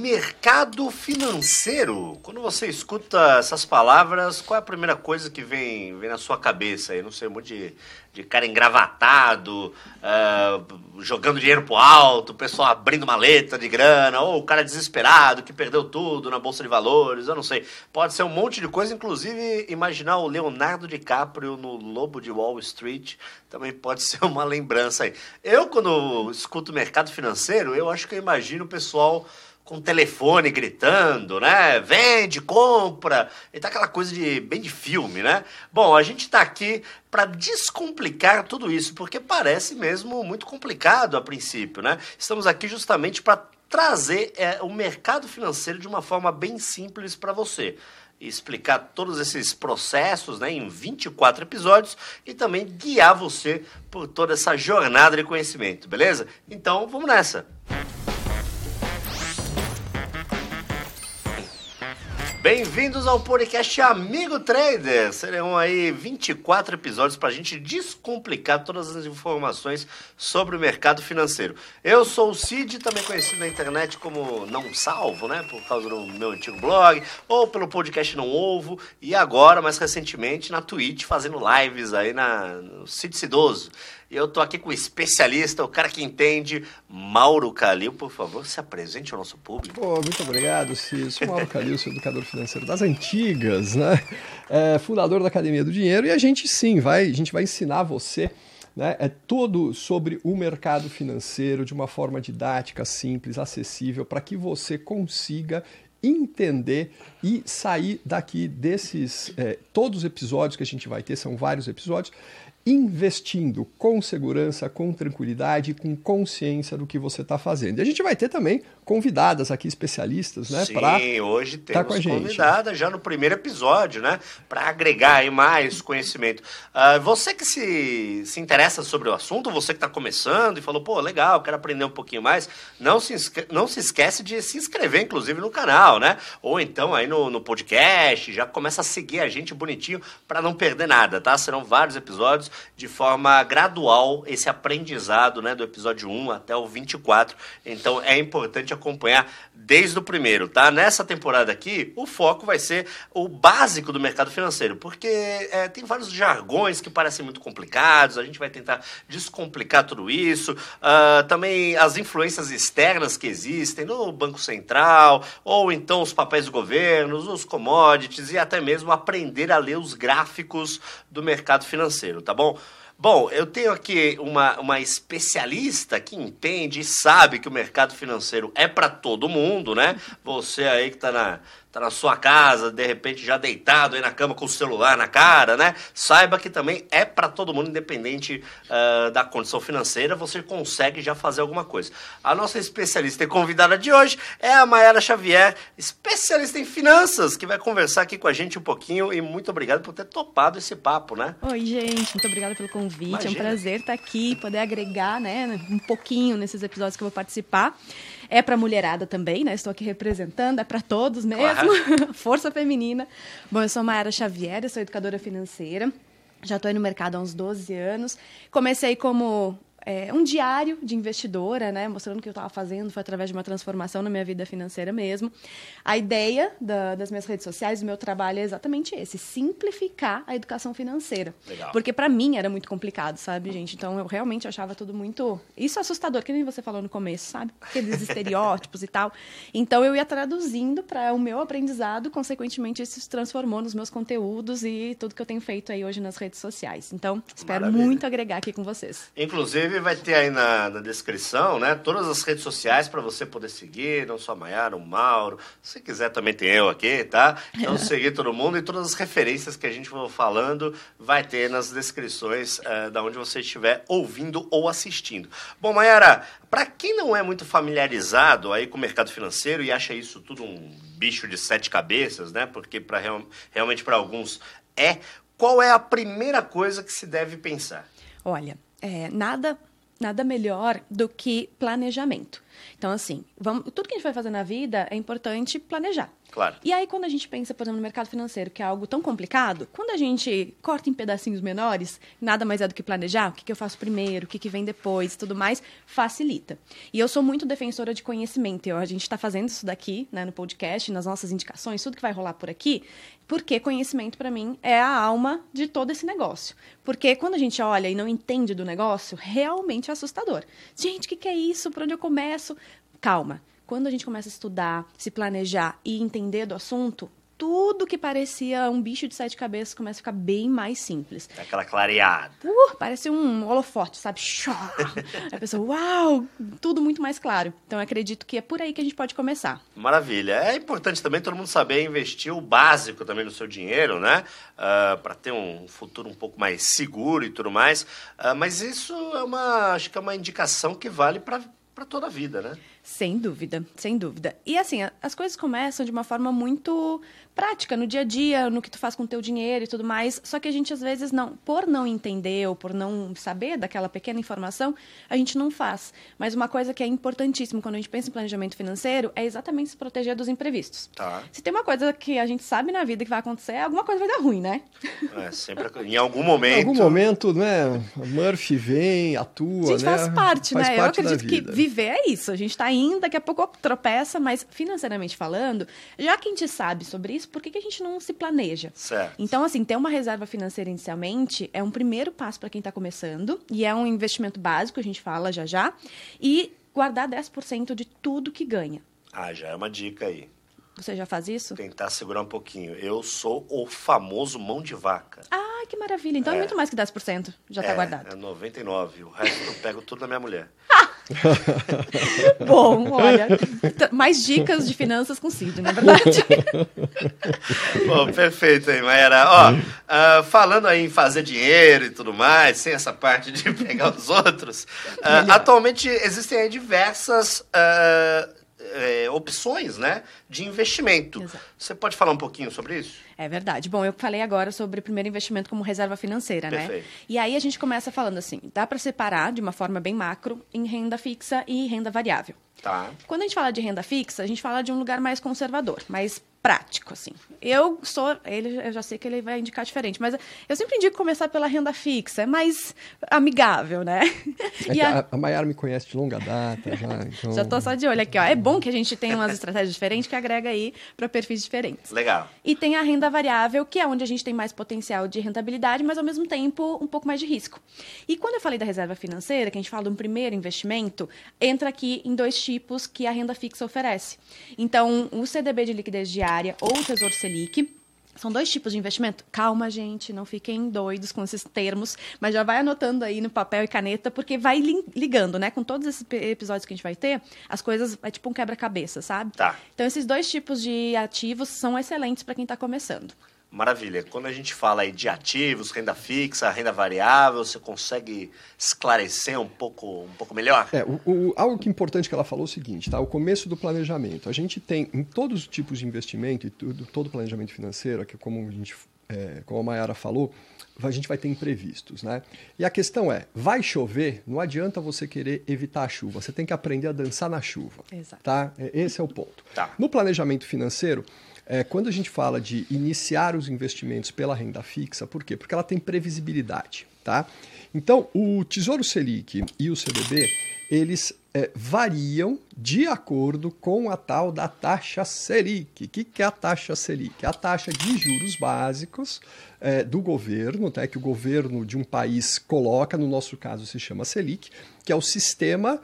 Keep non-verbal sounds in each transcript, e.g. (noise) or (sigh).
Mercado financeiro. Quando você escuta essas palavras, qual é a primeira coisa que vem, vem na sua cabeça? aí? não sei, um monte de, de cara engravatado, uh, jogando dinheiro pro alto, o pessoal abrindo maleta de grana, ou o cara desesperado que perdeu tudo na Bolsa de Valores, eu não sei. Pode ser um monte de coisa, inclusive imaginar o Leonardo DiCaprio no Lobo de Wall Street também pode (laughs) ser uma lembrança aí. Eu, quando escuto mercado financeiro, eu acho que eu imagino o pessoal com telefone gritando, né? Vende, compra, e tá aquela coisa de bem de filme, né? Bom, a gente está aqui para descomplicar tudo isso, porque parece mesmo muito complicado a princípio, né? Estamos aqui justamente para trazer é, o mercado financeiro de uma forma bem simples para você explicar todos esses processos né, em 24 episódios e também guiar você por toda essa jornada de conhecimento, beleza? Então vamos nessa! Bem-vindos ao podcast Amigo Trader. Serão aí 24 episódios para a gente descomplicar todas as informações sobre o mercado financeiro. Eu sou o Cid, também conhecido na internet como Não Salvo, né? Por causa do meu antigo blog, ou pelo podcast Não Ovo, e agora, mais recentemente, na Twitch, fazendo lives aí na, no Cid Cidoso. E eu tô aqui com o especialista, o cara que entende, Mauro Calil. Por favor, se apresente ao nosso público. Pô, muito obrigado, Cícero. Sou Mauro Calil, sou educador financeiro das antigas, né? É, fundador da Academia do Dinheiro. E a gente sim, vai, a gente vai ensinar você né? É todo sobre o mercado financeiro de uma forma didática, simples, acessível, para que você consiga entender e sair daqui desses é, todos os episódios que a gente vai ter são vários episódios investindo com segurança, com tranquilidade, com consciência do que você está fazendo. E a gente vai ter também convidadas aqui, especialistas, né? Sim, hoje temos tá com a gente. convidada já no primeiro episódio, né? Para agregar aí mais conhecimento. Uh, você que se, se interessa sobre o assunto, você que está começando e falou, pô, legal, quero aprender um pouquinho mais, não se, não se esquece de se inscrever, inclusive, no canal, né? Ou então aí no, no podcast, já começa a seguir a gente bonitinho para não perder nada, tá? Serão vários episódios de forma gradual esse aprendizado, né, do episódio 1 até o 24. Então é importante acompanhar desde o primeiro, tá? Nessa temporada aqui, o foco vai ser o básico do mercado financeiro, porque é, tem vários jargões que parecem muito complicados, a gente vai tentar descomplicar tudo isso. Uh, também as influências externas que existem no Banco Central, ou então os papéis do governo, os commodities e até mesmo aprender a ler os gráficos do mercado financeiro, tá bom? Bom, eu tenho aqui uma, uma especialista que entende e sabe que o mercado financeiro é para todo mundo, né? Você aí que está na, tá na sua casa, de repente já deitado aí na cama com o celular na cara, né? Saiba que também é para todo mundo, independente uh, da condição financeira, você consegue já fazer alguma coisa. A nossa especialista e convidada de hoje é a Mayara Xavier, especialista em finanças, que vai conversar aqui com a gente um pouquinho e muito obrigado por ter topado esse papo, né? Oi, gente, muito obrigada pelo convite. Imagina. É um prazer estar aqui, poder agregar, né, um pouquinho nesses episódios que eu vou participar. É para mulherada também, né? Estou aqui representando, é para todos mesmo. Claro. (laughs) Força feminina. Bom, eu sou Mayara Xavier, eu sou educadora financeira. Já estou aí no mercado há uns 12 anos. Comecei como é, um diário de investidora, né, mostrando o que eu estava fazendo, foi através de uma transformação na minha vida financeira mesmo. A ideia da, das minhas redes sociais, do meu trabalho é exatamente esse, simplificar a educação financeira. Legal. Porque para mim era muito complicado, sabe, gente? Então eu realmente achava tudo muito isso é assustador, que nem você falou no começo, sabe? Aqueles estereótipos (laughs) e tal. Então eu ia traduzindo para o meu aprendizado, consequentemente isso se transformou nos meus conteúdos e tudo que eu tenho feito aí hoje nas redes sociais. Então, espero Maravilha. muito agregar aqui com vocês. Inclusive Inclusive vai ter aí na, na descrição, né, todas as redes sociais para você poder seguir, não só a Maiara, o Mauro, se quiser também tem eu aqui, tá? Então (laughs) seguir todo mundo e todas as referências que a gente for falando vai ter nas descrições uh, da onde você estiver ouvindo ou assistindo. Bom, Maiara, para quem não é muito familiarizado aí com o mercado financeiro e acha isso tudo um bicho de sete cabeças, né? Porque para real, realmente para alguns é, qual é a primeira coisa que se deve pensar? Olha, é, nada, nada melhor do que planejamento. Então, assim, vamos, tudo que a gente vai fazer na vida é importante planejar. Claro. E aí, quando a gente pensa, por exemplo, no mercado financeiro, que é algo tão complicado, quando a gente corta em pedacinhos menores, nada mais é do que planejar, o que, que eu faço primeiro, o que, que vem depois, tudo mais, facilita. E eu sou muito defensora de conhecimento. Eu, a gente está fazendo isso daqui, né, no podcast, nas nossas indicações, tudo que vai rolar por aqui, porque conhecimento, para mim, é a alma de todo esse negócio. Porque quando a gente olha e não entende do negócio, realmente é assustador. Gente, o que, que é isso? Por onde eu começo? Calma quando a gente começa a estudar, se planejar e entender do assunto, tudo que parecia um bicho de sete cabeças começa a ficar bem mais simples. Aquela clareada. Uh, parece um holofote, sabe? a pessoa, uau, tudo muito mais claro. Então, eu acredito que é por aí que a gente pode começar. Maravilha. É importante também todo mundo saber investir o básico também no seu dinheiro, né? Uh, ah, para ter um futuro um pouco mais seguro e tudo mais. Uh, mas isso é uma, acho que é uma indicação que vale para toda a vida, né? Sem dúvida, sem dúvida. E assim, as coisas começam de uma forma muito prática, no dia a dia, no que tu faz com o teu dinheiro e tudo mais. Só que a gente às vezes não, por não entender ou por não saber daquela pequena informação, a gente não faz. Mas uma coisa que é importantíssima quando a gente pensa em planejamento financeiro é exatamente se proteger dos imprevistos. Tá. Se tem uma coisa que a gente sabe na vida que vai acontecer, alguma coisa vai dar ruim, né? É, sempre em algum momento. Em algum momento, né? Murphy vem, atua, A gente né? faz parte, faz né? Parte Eu acredito que viver é isso. A gente está indo, daqui a pouco tropeça, mas financeiramente falando, já que a gente sabe sobre isso, por que, que a gente não se planeja? Certo. Então, assim, ter uma reserva financeira inicialmente é um primeiro passo para quem está começando, e é um investimento básico, a gente fala já já, e guardar 10% de tudo que ganha. Ah, já é uma dica aí. Você já faz isso? Tentar segurar um pouquinho. Eu sou o famoso mão de vaca. Ah, que maravilha. Então é, é muito mais que 10%. Já está é, guardado. É 99%. O resto eu pego tudo na minha mulher. (laughs) (laughs) Bom, olha, mais dicas de finanças com Cid, na é verdade. (laughs) Bom, perfeito aí, Maera. Ó, uh, falando aí em fazer dinheiro e tudo mais, sem essa parte de (laughs) pegar os outros, uh, atualmente existem aí diversas uh, opções né, de investimento. Exato. Você pode falar um pouquinho sobre isso? É verdade. Bom, eu falei agora sobre o primeiro investimento como reserva financeira, né? Perfeito. né? E aí a gente começa falando assim, dá para separar de uma forma bem macro em renda fixa e renda variável. Tá. Quando a gente fala de renda fixa, a gente fala de um lugar mais conservador, mais prático, assim. Eu sou, ele, eu já sei que ele vai indicar diferente, mas eu sempre indico começar pela renda fixa, é mais amigável, né? (laughs) É a, a Maiara me conhece de longa data já, (laughs) então... Já tô só de olho aqui, ó. É bom que a gente tenha umas estratégias diferentes que agrega aí para perfis diferentes. Legal. E tem a renda variável, que é onde a gente tem mais potencial de rentabilidade, mas ao mesmo tempo um pouco mais de risco. E quando eu falei da reserva financeira, que a gente fala de um primeiro investimento, entra aqui em dois tipos que a renda fixa oferece. Então, o CDB de liquidez diária ou o Tesouro Selic. São dois tipos de investimento. Calma, gente, não fiquem doidos com esses termos, mas já vai anotando aí no papel e caneta, porque vai ligando, né? Com todos esses episódios que a gente vai ter, as coisas é tipo um quebra-cabeça, sabe? Tá. Então, esses dois tipos de ativos são excelentes para quem está começando. Maravilha. Quando a gente fala aí de ativos, renda fixa, renda variável, você consegue esclarecer um pouco, um pouco melhor? É, o, o, algo que é importante que ela falou é o seguinte, tá? O começo do planejamento. A gente tem em todos os tipos de investimento e tudo, todo planejamento financeiro, que como a gente, é, como a Mayara falou, a gente vai ter imprevistos, né? E a questão é, vai chover, não adianta você querer evitar a chuva, você tem que aprender a dançar na chuva, Exato. tá? É, esse é o ponto. Tá. No planejamento financeiro, é, quando a gente fala de iniciar os investimentos pela renda fixa, por quê? Porque ela tem previsibilidade, tá? Então, o Tesouro Selic e o CDB, eles é, variam de acordo com a tal da taxa Selic. O que, que é a taxa Selic? É a taxa de juros básicos é, do governo, tá? que o governo de um país coloca, no nosso caso se chama Selic, que é o sistema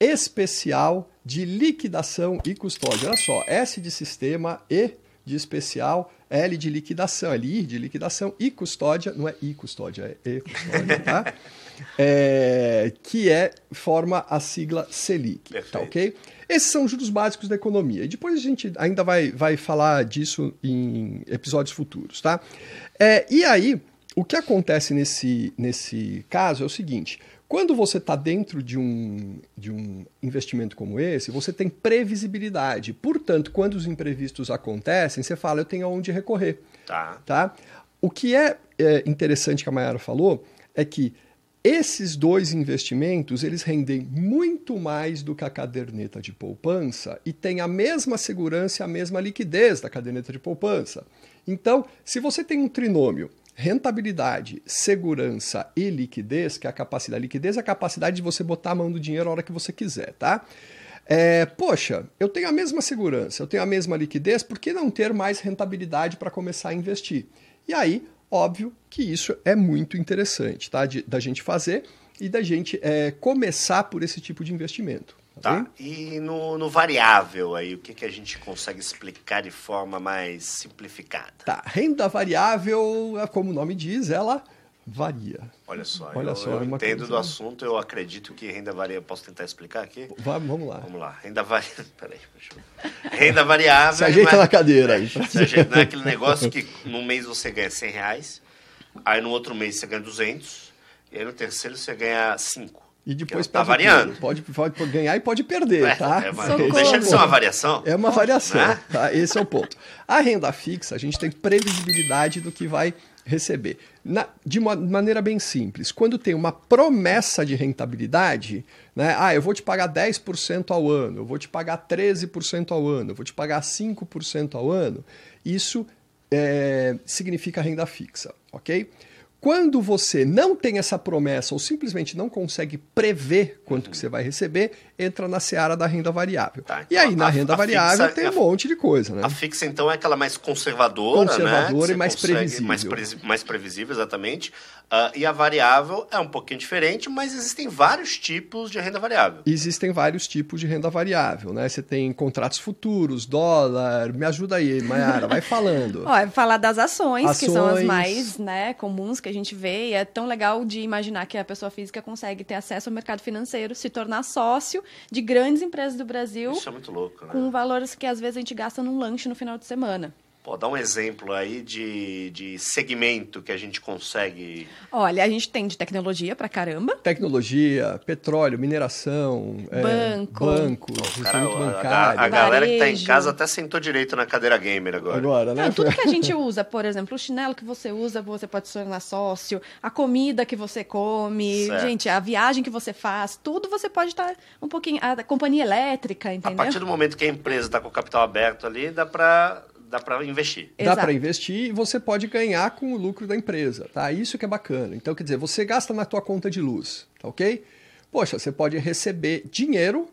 especial de liquidação e custódia. Olha só, S de sistema e de especial, L de liquidação, L de liquidação e custódia, não é I custódia, é E custódia, tá? (laughs) é, que é, forma a sigla Selic, tá Perfeito. tá ok? Esses são os juros básicos da economia. E depois a gente ainda vai, vai falar disso em episódios futuros, tá? É, e aí, o que acontece nesse, nesse caso é o seguinte: quando você está dentro de um, de um investimento como esse, você tem previsibilidade. Portanto, quando os imprevistos acontecem, você fala, eu tenho aonde recorrer. Tá. tá? O que é, é interessante que a Mayara falou é que Esses dois investimentos, eles rendem muito mais do que a caderneta de poupança e tem a mesma segurança e a mesma liquidez da caderneta de poupança. Então, se você tem um trinômio rentabilidade, segurança e liquidez, que é a capacidade, liquidez é a capacidade de você botar a mão do dinheiro a hora que você quiser, tá? É, poxa, eu tenho a mesma segurança, eu tenho a mesma liquidez, por que não ter mais rentabilidade para começar a investir? E aí, óbvio que isso é muito interessante, tá? De, da gente fazer e da gente é, começar por esse tipo de investimento. Tá. E no, no, variável aí, o que, que a gente consegue explicar de forma mais simplificada? Tá. Renda variável, é como o nome diz, ela varia. Olha só, Olha eu, só, eu é entendo coisa... do assunto, eu acredito que renda variável. Posso tentar explicar aqui? Vamos, vamos lá. Vamos lá. Renda variável. (laughs) Peraí, eu... Renda variável. Se ajeita na cadeira aí. Se ajeita, não é aquele negócio que num mês você ganha 100 reais, aí no outro mês você ganha 200, e aí no terceiro você ganha 5. E depois tá variando. Pode, pode, ganhar e pode perder, é, tá? É deixa de ser uma variação. É uma variação, né? tá? Esse é o ponto. A renda fixa, a gente tem previsibilidade do que vai receber. Na, de uma maneira bem simples, quando tem uma promessa de rentabilidade, né? Ah, eu vou te pagar 10% ao ano, eu vou te pagar 13% ao ano, eu vou te pagar 5% ao ano, isso é, significa renda fixa, ok? Quando você não tem essa promessa ou simplesmente não consegue prever quanto que você vai receber, entra na seara da renda variável. Tá, então e aí, na a, renda a variável, fixa, tem um monte de coisa, né? A fixa, então, é aquela mais conservadora, Conservadora né? e mais previsível. Mais, pre mais previsível, exatamente. Uh, e a variável é um pouquinho diferente, mas existem vários tipos de renda variável. Existem vários tipos de renda variável, né? Você tem contratos futuros, dólar. Me ajuda aí, Mayara, vai falando. (laughs) Ó, falar das ações, ações, que são as mais né, comuns que a gente vê. E é tão legal de imaginar que a pessoa física consegue ter acesso ao mercado financeiro, se tornar sócio de grandes empresas do Brasil. Isso é muito louco, né? Com valores que às vezes a gente gasta num lanche no final de semana. Pô, dá um exemplo aí de, de segmento que a gente consegue. Olha, a gente tem de tecnologia pra caramba. Tecnologia, petróleo, mineração, Banco. É, bancos, Pô, cara, bancário. A, a, galera que tá em casa até sentou direito na cadeira gamer agora. Agora, né? Não, tudo que a gente (laughs) usa, por exemplo, o chinelo que você usa, você pode se tornar sócio, a comida que você come, certo. gente, a viagem que você faz, tudo você pode estar um pouquinho. A companhia elétrica, entendeu? A partir do momento que a empresa está com o capital aberto ali, dá para dá para investir. Dá para investir e você pode ganhar com o lucro da empresa, tá? Isso que é bacana. Então, quer dizer, você gasta na tua conta de luz, tá ok? Poxa, você pode receber dinheiro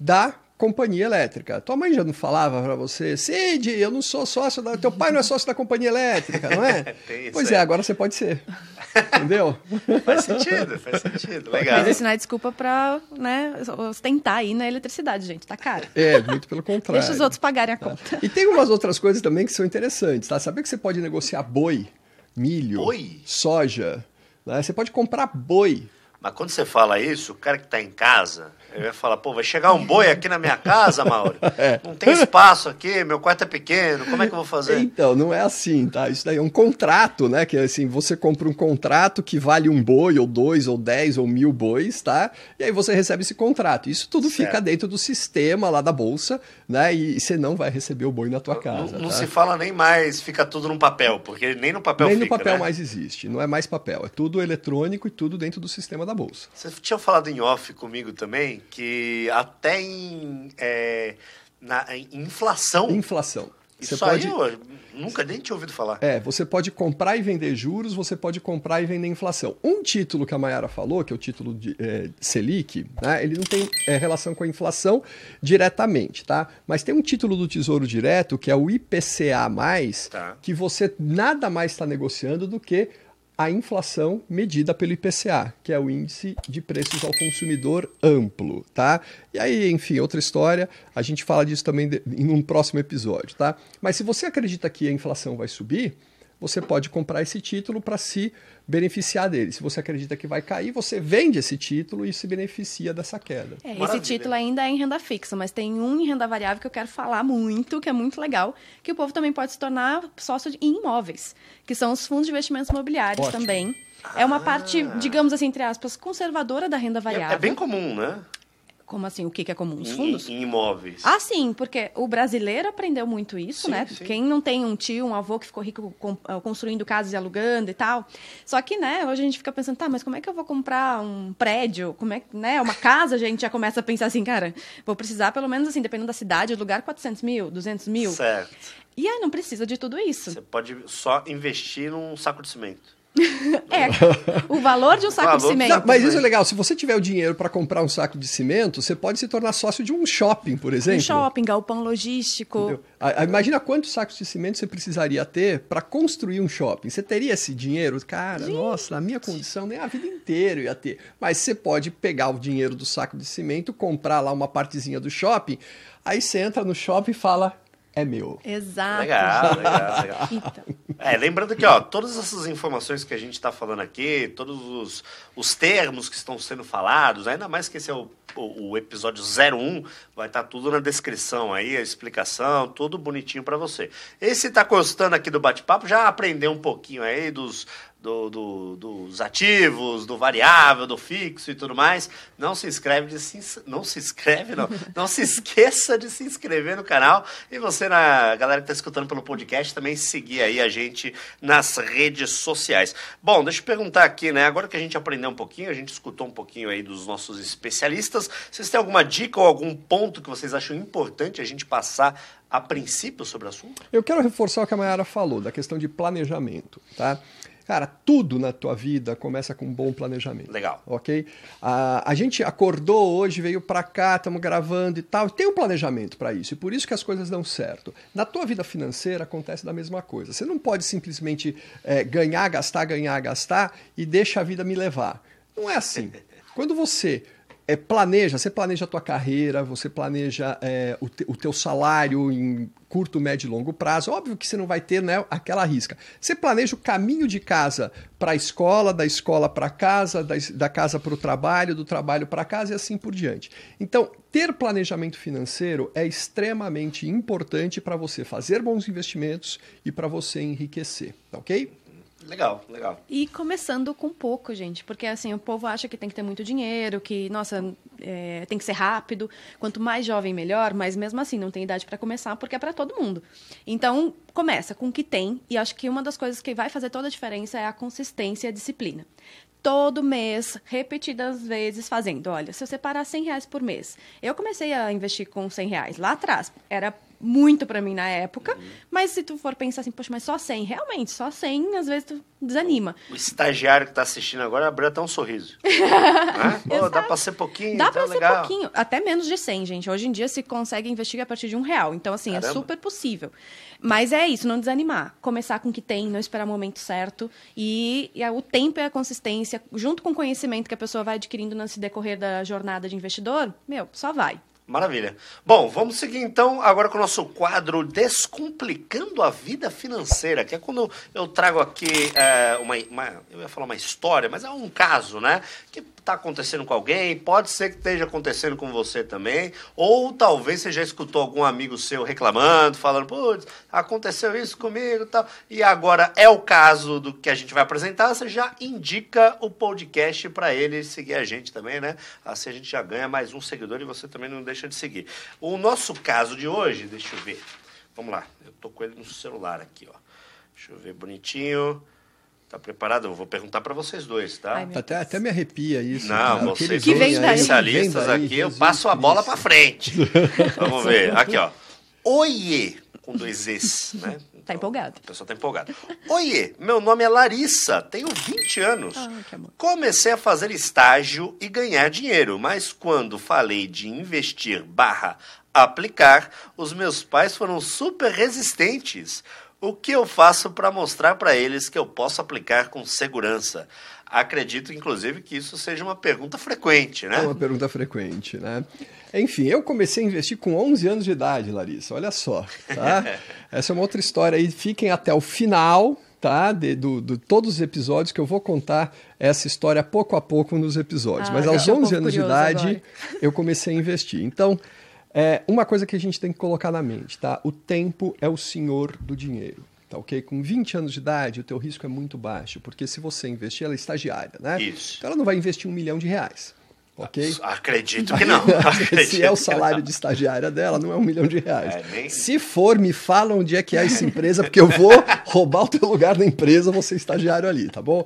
da companhia elétrica. Tua mãe já não falava para você, Cid, eu não sou sócio da. Teu pai não é sócio da companhia elétrica, não é? (laughs) pois é, agora você pode ser. (laughs) Entendeu? faz sentido, faz sentido. Legal. Mas não é desculpa para né, ostentar aí na eletricidade, gente. Tá caro. É, muito pelo (laughs) contrário. Deixa os outros pagarem a conta. E tem umas outras coisas também que são interessantes, tá? Sabia que você pode negociar boi, milho, boi? soja. Né? Você pode comprar boi. Mas quando você fala isso, o cara que está em casa, eu ia falar, pô, vai chegar um boi aqui na minha casa, Mauro? (laughs) É. Não tem espaço aqui, meu quarto é pequeno, como é que eu vou fazer? Então, não é assim, tá? Isso daí é um contrato, né? Que assim, você compra um contrato que vale um boi, ou dois, ou dez, ou mil bois, tá? E aí você recebe esse contrato. Isso tudo certo. fica dentro do sistema lá da bolsa, né? E, você não vai receber o boi na tua casa. Não, não tá? se fala nem mais, fica tudo no papel, porque nem no papel nem fica, no papel né? mais existe, não é mais papel, é tudo eletrônico e tudo dentro do sistema da bolsa. Você tinha falado em off comigo também que até em, é, na, em inflação. Inflação. Isso você pode... aí eu nunca nem tinha ouvido falar. É, você pode comprar e vender juros, você pode comprar e vender inflação. Um título que a Mayara falou, que é o título de é, Selic, né, ele não tem é, relação com a inflação diretamente, tá? Mas tem um título do Tesouro Direto, que é o IPCA+, tá. que você nada mais está negociando do que a inflação medida pelo IPCA, que é o índice de preços ao consumidor amplo, tá? E aí, enfim, outra história, a gente fala disso também em um próximo episódio, tá? Mas se você acredita que a inflação vai subir, você pode comprar esse título para se beneficiar dele. Se você acredita que vai cair, você vende esse título e se beneficia dessa queda. É, esse título ainda é em renda fixa, mas tem um em renda variável que eu quero falar muito, que é muito legal, que o povo também pode se tornar sócio em imóveis, que são os fundos de investimentos imobiliários Ótimo. também. É uma parte, digamos assim, entre aspas, conservadora da renda variável. É, é bem comum, né? Como assim? O que, que é comum? Os fundos? Em, em, imóveis. Ah, sim, porque o brasileiro aprendeu muito isso, sim, né? Sim. Quem não tem um tio, um avô que ficou rico ah, construindo casas e alugando e tal. Só que, né, hoje a gente fica pensando, tá, mas como é que eu vou comprar um prédio? Como é que, né, uma casa? A gente já começa a pensar assim, cara, vou precisar pelo menos, assim, dependendo da cidade, lugar 400 mil, 200 mil. Certo. E aí não precisa de tudo isso. Você pode só investir num saco de cimento. (laughs) é, o valor de um saco de cimento. Não, mas isso é legal. Se você tiver o dinheiro para comprar um saco de cimento, você pode se tornar sócio de um shopping, por exemplo. Um shopping, galpão logístico. A, a, imagina quantos sacos de cimento você precisaria ter para construir um shopping. Você teria esse dinheiro? Cara, Gente. nossa, na minha condição, nem a vida inteira ia ter. Mas você pode pegar o dinheiro do saco de cimento, comprar lá uma partezinha do shopping, aí você entra no shopping e fala, é meu. Exato. Legal, legal, legal. (laughs) Então. É, lembrando que, ó, todas essas informações que a gente está falando aqui, todos os, os termos que estão sendo falados, ainda mais que esse é o, o, o episódio 01, vai estar tá tudo na descrição aí, a explicação, tudo bonitinho para você. Esse está gostando aqui do bate-papo, já aprendeu um pouquinho aí dos, do, do, dos ativos, do variável, do fixo e tudo mais, não se inscreve de se, não se inscreve não, não se esqueça de se inscrever no canal e você na galera que está escutando pelo podcast também seguir aí a gente nas redes sociais. Bom, deixa eu perguntar aqui, né? Agora que a gente aprendeu um pouquinho, a gente escutou um pouquinho aí dos nossos especialistas, vocês têm alguma dica ou algum ponto que vocês acham importante a gente passar a princípio sobre o assunto? Eu quero reforçar o que a Mayara falou, da questão de planejamento, tá? Cara, tudo na tua vida começa com um bom planejamento. Legal. Ok? A, a gente acordou hoje, veio para cá, estamos gravando e tal. Tem um planejamento para isso e por isso que as coisas dão certo. Na tua vida financeira acontece da mesma coisa. Você não pode simplesmente é, ganhar, gastar, ganhar, gastar e deixa a vida me levar. Não é assim. (laughs) Quando você é, planeja, você planeja a tua carreira, você planeja é, o, te, o teu salário em curto, médio e longo prazo. Óbvio que você não vai ter né, aquela risca. Você planeja o caminho de casa para a escola, da escola para casa, da, da casa para o trabalho, do trabalho para casa e assim por diante. Então, ter planejamento financeiro é extremamente importante para você fazer bons investimentos e para você enriquecer, tá ok? Legal, legal. E começando com pouco, gente, porque assim, o povo acha que tem que ter muito dinheiro, que, nossa, é, tem que ser rápido. Quanto mais jovem, melhor, mas mesmo assim, não tem idade para começar, porque é para todo mundo. Então, começa com o que tem, e acho que uma das coisas que vai fazer toda a diferença é a consistência e a disciplina todo mês, repetidas vezes, fazendo. Olha, se eu separar 100 reais por mês, eu comecei a investir com 100 reais lá atrás. Era muito para mim na época, uhum. mas se tu for pensar assim, poxa, mas só 100, realmente, só 100, às vezes tu desanima. O estagiário que está assistindo agora abriu até um sorriso. (laughs) né? Pô, dá para ser pouquinho, Dá para ser legal. pouquinho, até menos de 100, gente. Hoje em dia se consegue investir a partir de um real, então assim, é Caramba. é super possível. Mas é isso, não desanimar. Começar com o que tem, não esperar o momento certo. E, e o tempo e a consistência, junto com o conhecimento que a pessoa vai adquirindo nesse decorrer da jornada de investidor, meu, só vai. Maravilha. Bom, vamos seguir então agora com o nosso quadro Descomplicando a Vida Financeira, que é quando eu trago aqui é, uma, uma, Eu ia falar uma história, mas é um caso, né? Que está acontecendo com alguém, pode ser que esteja acontecendo com você também, ou talvez você já escutou algum amigo seu reclamando, falando, putz, aconteceu isso comigo e tal, e agora é o caso do que a gente vai apresentar, você já indica o podcast para ele seguir a gente também, né? Assim a gente já ganha mais um seguidor e você também não deixa de seguir. O nosso caso de hoje, deixa eu ver, vamos lá, eu tô com ele no celular aqui, ó. Deixa eu ver bonitinho. Tá preparado? Eu vou perguntar para vocês dois, tá? Ai, até, até me arrepia isso. Não, vocês são especialistas daí, aqui, eu passo a bola para frente. Vamos ver. Aqui, ó. Oiê, com dois Es, (laughs) né? Então, tá empolgado. A pessoa tá empolgada. Oiê, meu nome é Larissa, tenho 20 anos. Ah, Comecei a fazer estágio e ganhar dinheiro, mas quando falei de investir barra aplicar, os meus pais foram super resistentes o que eu faço para mostrar para eles que eu posso aplicar com segurança? Acredito, inclusive, que isso seja uma pergunta frequente, né? É uma pergunta frequente, né? Enfim, eu comecei a investir com 11 anos de idade, Larissa. Olha só, tá? (laughs) Essa é uma outra história aí. Fiquem até o final, tá? De, do, do, todos os episódios que eu vou contar essa história pouco a pouco nos episódios. Ah, Mas aos 11 um anos de idade agora. (laughs) eu comecei a investir. Então, é, uma coisa que a gente tem que colocar na mente, tá? O tempo é o senhor do dinheiro. Tá ok? Com 20 anos de idade, o teu risco é muito baixo, porque se você investir, ela é estagiária, né? Isso. Então ela não vai investir um milhão de reais. ok? Acredito que não. (laughs) Acredito Se é o salário de estagiária dela, não é um milhão de reais. É, nem... Se for, me fala onde é que é essa empresa, porque eu vou (laughs) roubar o teu lugar na empresa, você é estagiário ali, tá bom?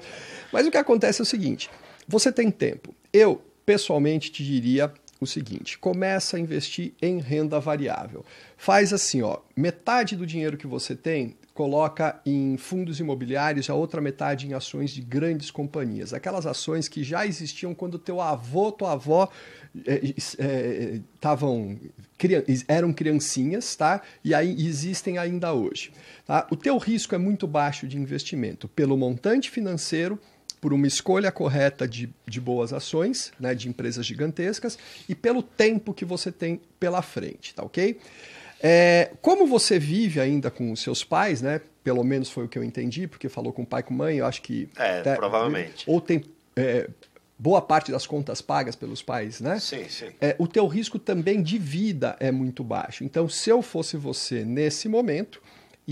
Mas o que acontece é o seguinte: você tem tempo. Eu, pessoalmente, te diria o seguinte: começa a investir em renda variável. Faz assim, ó, metade do dinheiro que você tem coloca em fundos imobiliários, a outra metade em ações de grandes companhias. Aquelas ações que já existiam quando teu avô, tua avó estavam é, é, eram criancinhas, tá? E aí existem ainda hoje. Tá? O teu risco é muito baixo de investimento pelo montante financeiro por uma escolha correta de, de boas ações, né, de empresas gigantescas, e pelo tempo que você tem pela frente, tá ok? É, como você vive ainda com os seus pais, né? Pelo menos foi o que eu entendi, porque falou com o pai e com mãe, eu acho que. É, provavelmente. Ou tem é, boa parte das contas pagas pelos pais, né? Sim, sim. É, o teu risco também de vida é muito baixo. Então, se eu fosse você nesse momento,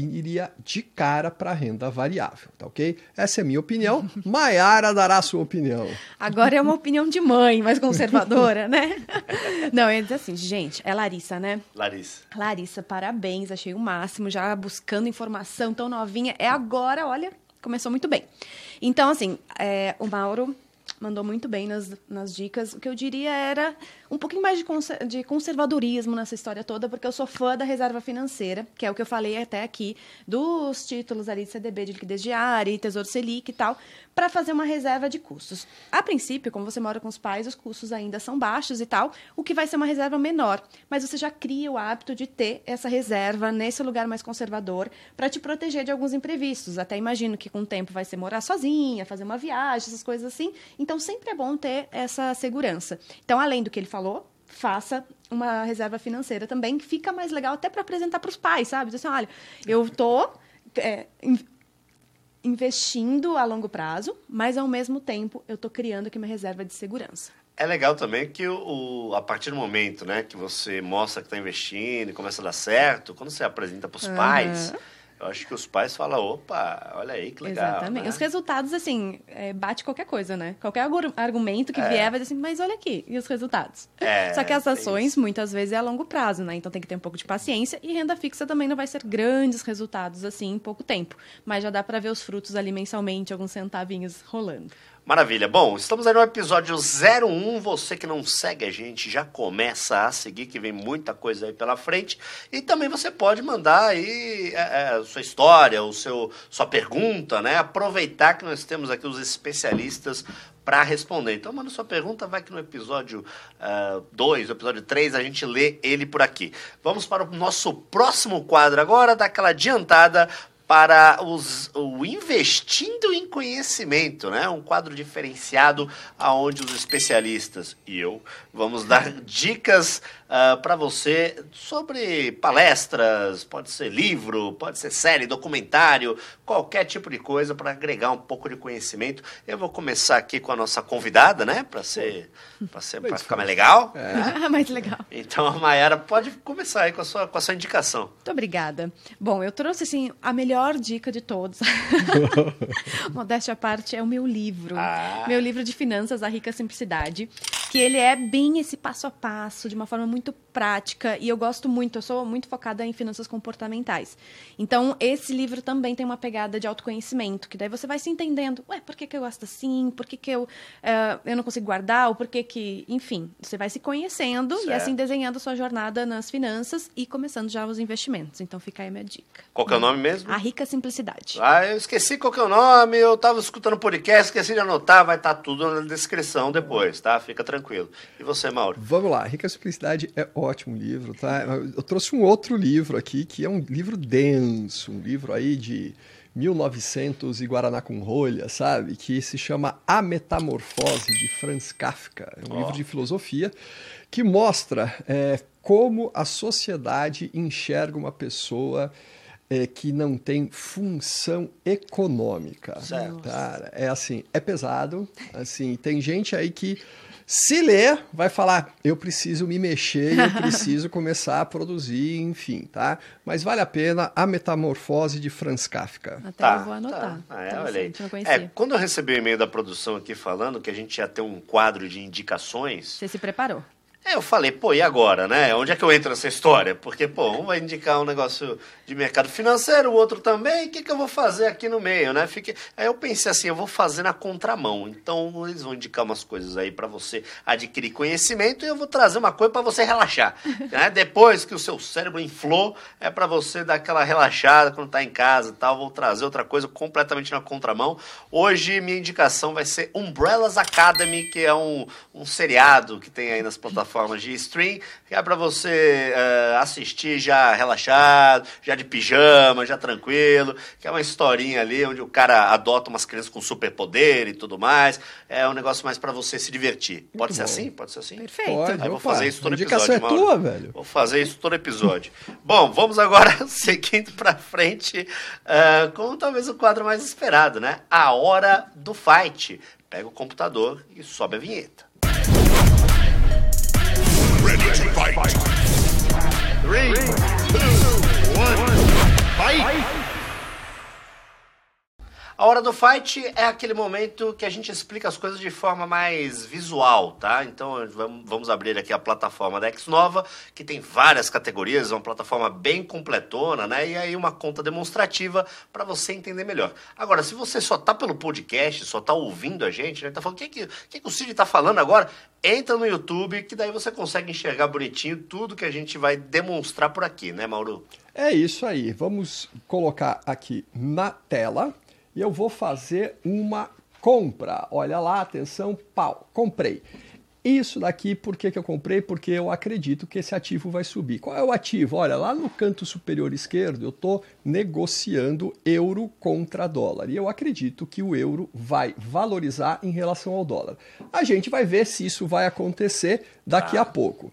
iria de cara para renda variável, tá ok? Essa é a minha opinião. (laughs) Maiara dará a sua opinião. Agora é uma opinião de mãe, mais conservadora, né? (laughs) Não, eu ia dizer assim, gente, é Larissa, né? Larissa. Larissa, parabéns, achei o máximo, já buscando informação tão novinha. É agora, olha, começou muito bem. Então, assim, é, o Mauro mandou muito bem nas, nas dicas. O que eu diria era um pouquinho mais de, de conservadorismo nessa história toda, porque eu sou fã da reserva financeira, que é o que eu falei até aqui, dos títulos ali de CDB de liquidez diária, Tesouro Selic e tal, para fazer uma reserva de custos. A princípio, como você mora com os pais, os custos ainda são baixos e tal, o que vai ser uma reserva menor, mas você já cria o hábito de ter essa reserva nesse lugar mais conservador para te proteger de alguns imprevistos. Até imagino que com o tempo vai ser morar sozinha, fazer uma viagem, essas coisas assim. Então sempre é bom ter essa segurança. Então, além do que ele falou, falou, faça uma reserva financeira também, que fica mais legal até para apresentar para os pais, sabe? Dizer assim, olha, eu estou é, investindo a longo prazo, mas ao mesmo tempo eu estou criando aqui uma reserva de segurança. É legal também que o, o, a partir do momento né, que você mostra que está investindo e começa a dar certo, quando você apresenta para os uhum. pais eu acho que os pais falam, opa, olha aí que legal. Exatamente. Né? Os resultados, assim, é, bate qualquer coisa, né? Qualquer argumento que é. vier vai dizer assim, mas olha aqui, e os resultados? É, Só que as ações, muitas vezes, é a longo prazo, né? Então tem que ter um pouco de paciência. E renda fixa também não vai ser grandes resultados, assim, em pouco tempo. Mas já dá para ver os frutos ali mensalmente, alguns centavinhos rolando. Maravilha. Bom, estamos aí no episódio 01. Você que não segue a gente já começa a seguir, que vem muita coisa aí pela frente. E também você pode mandar aí é, é, sua história, o seu, sua pergunta, né? Aproveitar que nós temos aqui os especialistas para responder. Então, manda sua pergunta, vai que no episódio 2, uh, episódio 3, a gente lê ele por aqui. Vamos para o nosso próximo quadro agora, daquela adiantada para os, o Investindo em Conhecimento, né? um quadro diferenciado aonde os especialistas e eu vamos dar (laughs) dicas uh, ah, para você sobre palestras, pode ser livro, pode ser série, documentário, qualquer tipo de coisa para agregar um pouco de conhecimento. Eu vou começar aqui com a nossa convidada, né? Para ser, para ser, para ficar mais legal. É. (laughs) mais legal. Então a Mayara pode começar aí com a sua, com a sua indicação. Muito obrigada. Bom, eu trouxe assim a melhor dica de todos. (laughs) Modéstia à parte é o meu livro, ah. meu livro de finanças, a rica simplicidade, que ele é bem esse passo a passo, de uma forma muito prática e eu gosto muito, eu sou muito focada em finanças comportamentais. Então, esse livro também tem uma pegada de autoconhecimento, que daí você vai se entendendo, ué, por que, que eu gosto assim? Por que, que eu, uh, eu não consigo guardar? Ou por que que... Enfim, você vai se conhecendo certo. e assim desenhando sua jornada nas finanças e começando já os investimentos. Então, fica aí a minha dica. Qual que é o nome mesmo? A Rica Simplicidade. Ah, eu esqueci qual que é o nome, eu estava escutando o podcast, esqueci de anotar, vai estar tá tudo na descrição depois, tá? Fica tranquilo. E você, Mauro? Vamos lá, Rica Simplicidade é ótimo livro, tá? Eu trouxe um outro livro aqui, que é um livro denso, um livro aí de 1900 e Guaraná com rolha, sabe? Que se chama A Metamorfose, de Franz Kafka. É um oh. livro de filosofia que mostra é, como a sociedade enxerga uma pessoa é, que não tem função econômica. Certo. Cara, é assim, é pesado. Assim, tem gente aí que Se ler, vai falar, eu preciso me mexer, eu (laughs) preciso começar a produzir, enfim, tá? Mas vale a pena a metamorfose de Franz Kafka. Até tá, eu vou anotar. Tá. Ah, é, olha aí. É, quando eu recebi o e-mail da produção aqui falando que a gente ia ter um quadro de indicações. Você se preparou? Eu falei, pô, e agora, né? Onde é que eu entro nessa história? Porque, pô, um vai indicar um negócio de mercado financeiro, o outro também, o que, que eu vou fazer aqui no meio, né? Fique... Aí eu pensei assim, eu vou fazer na contramão. Então, eles vão indicar umas coisas aí para você adquirir conhecimento e eu vou trazer uma coisa para você relaxar. (laughs) né? Depois que o seu cérebro inflou, é para você dar aquela relaxada quando tá em casa e tal. Vou trazer outra coisa completamente na contramão. Hoje, minha indicação vai ser Umbrellas Academy, que é um, um seriado que tem aí nas plataformas de stream, que é para você uh, assistir já relaxado, já de pijama, já tranquilo, que é uma historinha ali onde o cara adota umas crianças com superpoder e tudo mais. É um negócio mais para você se divertir. Muito Pode bom. ser assim? Pode ser assim? Perfeito. Pode, Aí vou fazer isso todo episódio. É tua, velho. Vou fazer isso todo episódio. bom, vamos agora (laughs) seguindo para frente uh, com talvez o quadro mais esperado, né? A hora do fight. Pega o computador e sobe a vinheta. Fight. A hora do fight é aquele momento que a gente explica as coisas de forma mais visual, tá? Então vamos abrir aqui a plataforma da Xnova, que tem várias categorias, é uma plataforma bem completona, né? E aí uma conta demonstrativa para você entender melhor. Agora, se você só tá pelo podcast, só tá ouvindo a gente, né? Tá falando, o que, que, que, que o Cid tá falando agora? Entra no YouTube, que daí você consegue enxergar bonitinho tudo que a gente vai demonstrar por aqui, né, Mauro? É isso aí. Vamos colocar aqui na tela e eu vou fazer uma compra. Olha lá, atenção, pau, comprei. Isso daqui, por que, que eu comprei? Porque eu acredito que esse ativo vai subir. Qual é o ativo? Olha, lá no canto superior esquerdo eu estou negociando euro contra dólar. E eu acredito que o euro vai valorizar em relação ao dólar. A gente vai ver se isso vai acontecer daqui ah. a pouco.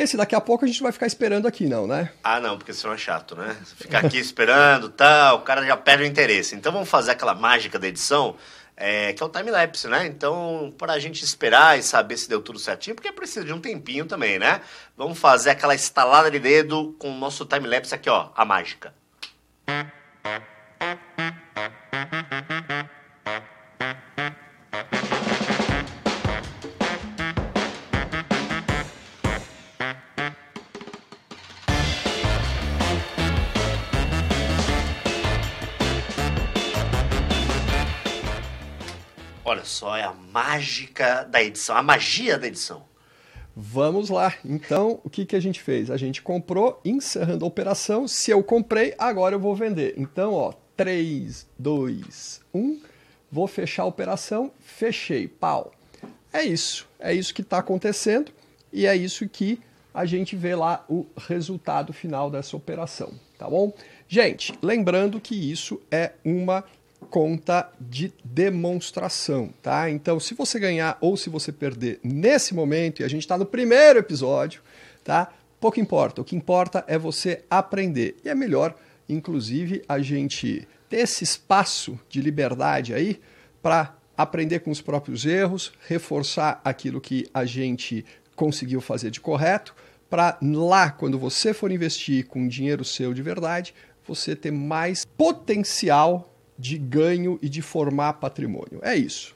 Esse daqui a pouco a gente vai ficar esperando aqui, não, né? Ah, não, porque senão é chato, né? Ficar aqui esperando, tal, o cara já perde o interesse. Então vamos fazer aquela mágica da edição, é, que é o time-lapse, né? Então, para a gente esperar e saber se deu tudo certinho, porque precisa de um tempinho também, né? Vamos fazer aquela estalada de dedo com o nosso time-lapse aqui, ó, a mágica. Olha só, é a mágica da edição, a magia da edição. Vamos lá. Então, o que, que a gente fez? A gente comprou, encerrando a operação. Se eu comprei, agora eu vou vender. Então, ó, 3, 2, 1. Vou fechar a operação. Fechei. Pau. É isso. É isso que está acontecendo. E é isso que a gente vê lá o resultado final dessa operação. Tá bom? Gente, lembrando que isso é uma conta de demonstração, tá? Então, se você ganhar ou se você perder nesse momento, e a gente está no primeiro episódio, tá? Pouco importa. O que importa é você aprender. E é melhor, inclusive, a gente ter esse espaço de liberdade aí para aprender com os próprios erros, reforçar aquilo que a gente conseguiu fazer de correto, para lá, quando você for investir com dinheiro seu de verdade, você ter mais potencial de ganho e de formar patrimônio. É isso.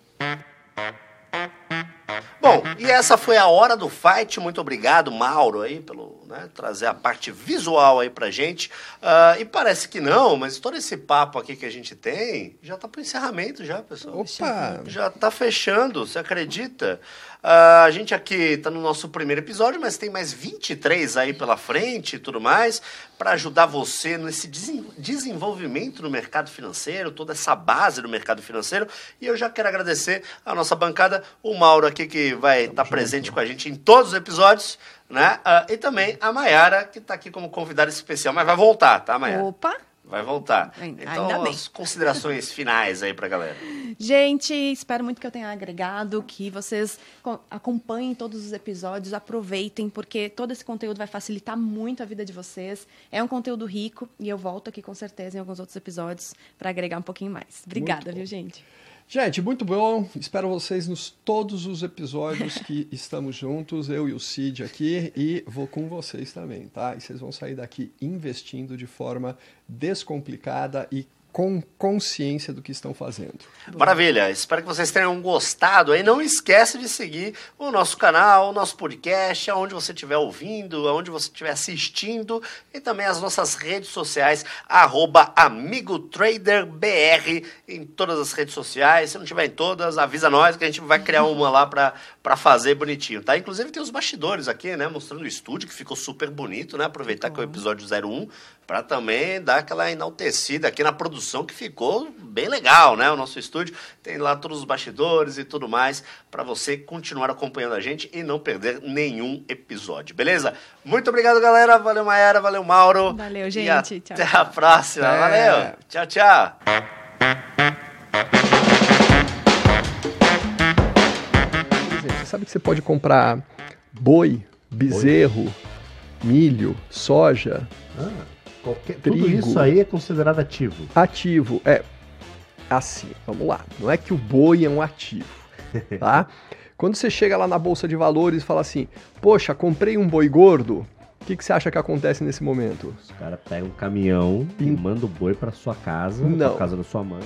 Bom, e essa foi a hora do fight. Muito obrigado, Mauro, aí, pelo né, trazer a parte visual aí pra gente. Uh, e parece que não, mas todo esse papo aqui que a gente tem já tá pro encerramento já, pessoal. Opa! Já tá fechando, você acredita? Uh, a gente aqui está no nosso primeiro episódio, mas tem mais 23 aí pela frente e tudo mais, para ajudar você nesse desenvolvimento no mercado financeiro, toda essa base do mercado financeiro. E eu já quero agradecer a nossa bancada, o Mauro aqui, que vai estar tá presente com a gente em todos os episódios, né? Uh, e também a Mayara, que está aqui como convidada especial, mas vai voltar, tá, Mayara? Opa! Vai voltar. Então, as considerações finais aí pra galera. Gente, espero muito que eu tenha agregado, que vocês acompanhem todos os episódios, aproveitem, porque todo esse conteúdo vai facilitar muito a vida de vocês. É um conteúdo rico e eu volto aqui com certeza em alguns outros episódios para agregar um pouquinho mais. Obrigada, viu, gente? Gente, muito bom. Espero vocês nos todos os episódios que (laughs) estamos juntos, eu e o Cid aqui, e vou com vocês também, tá? E vocês vão sair daqui investindo de forma descomplicada e com consciência do que estão fazendo. Maravilha, espero que vocês tenham gostado. Aí não esquece de seguir o nosso canal, o nosso podcast, aonde você estiver ouvindo, aonde você estiver assistindo e também as nossas redes sociais, AmigoTraderBR em todas as redes sociais. Se não tiver em todas, avisa nós que a gente vai criar uma lá para fazer bonitinho, tá? Inclusive tem os bastidores aqui, né, mostrando o estúdio que ficou super bonito, né? Aproveitar que é o episódio 01 para também dar aquela enaltecida aqui na produção que ficou bem legal, né? O nosso estúdio tem lá todos os bastidores e tudo mais para você continuar acompanhando a gente e não perder nenhum episódio, beleza? Muito obrigado, galera. Valeu, Maera. Valeu, Mauro. Valeu, gente. E até tchau. a próxima. É. Valeu. Tchau, tchau. Você sabe que você pode comprar boi, bezerro, boi. milho, soja. Ah Qualquer, tudo isso aí é considerado ativo. Ativo, é. Assim, vamos lá. Não é que o boi é um ativo, (laughs) tá? Quando você chega lá na bolsa de valores e fala assim, poxa, comprei um boi gordo, o que, que você acha que acontece nesse momento? Os caras pegam um caminhão e mandam o boi para sua casa, pra casa da sua mãe.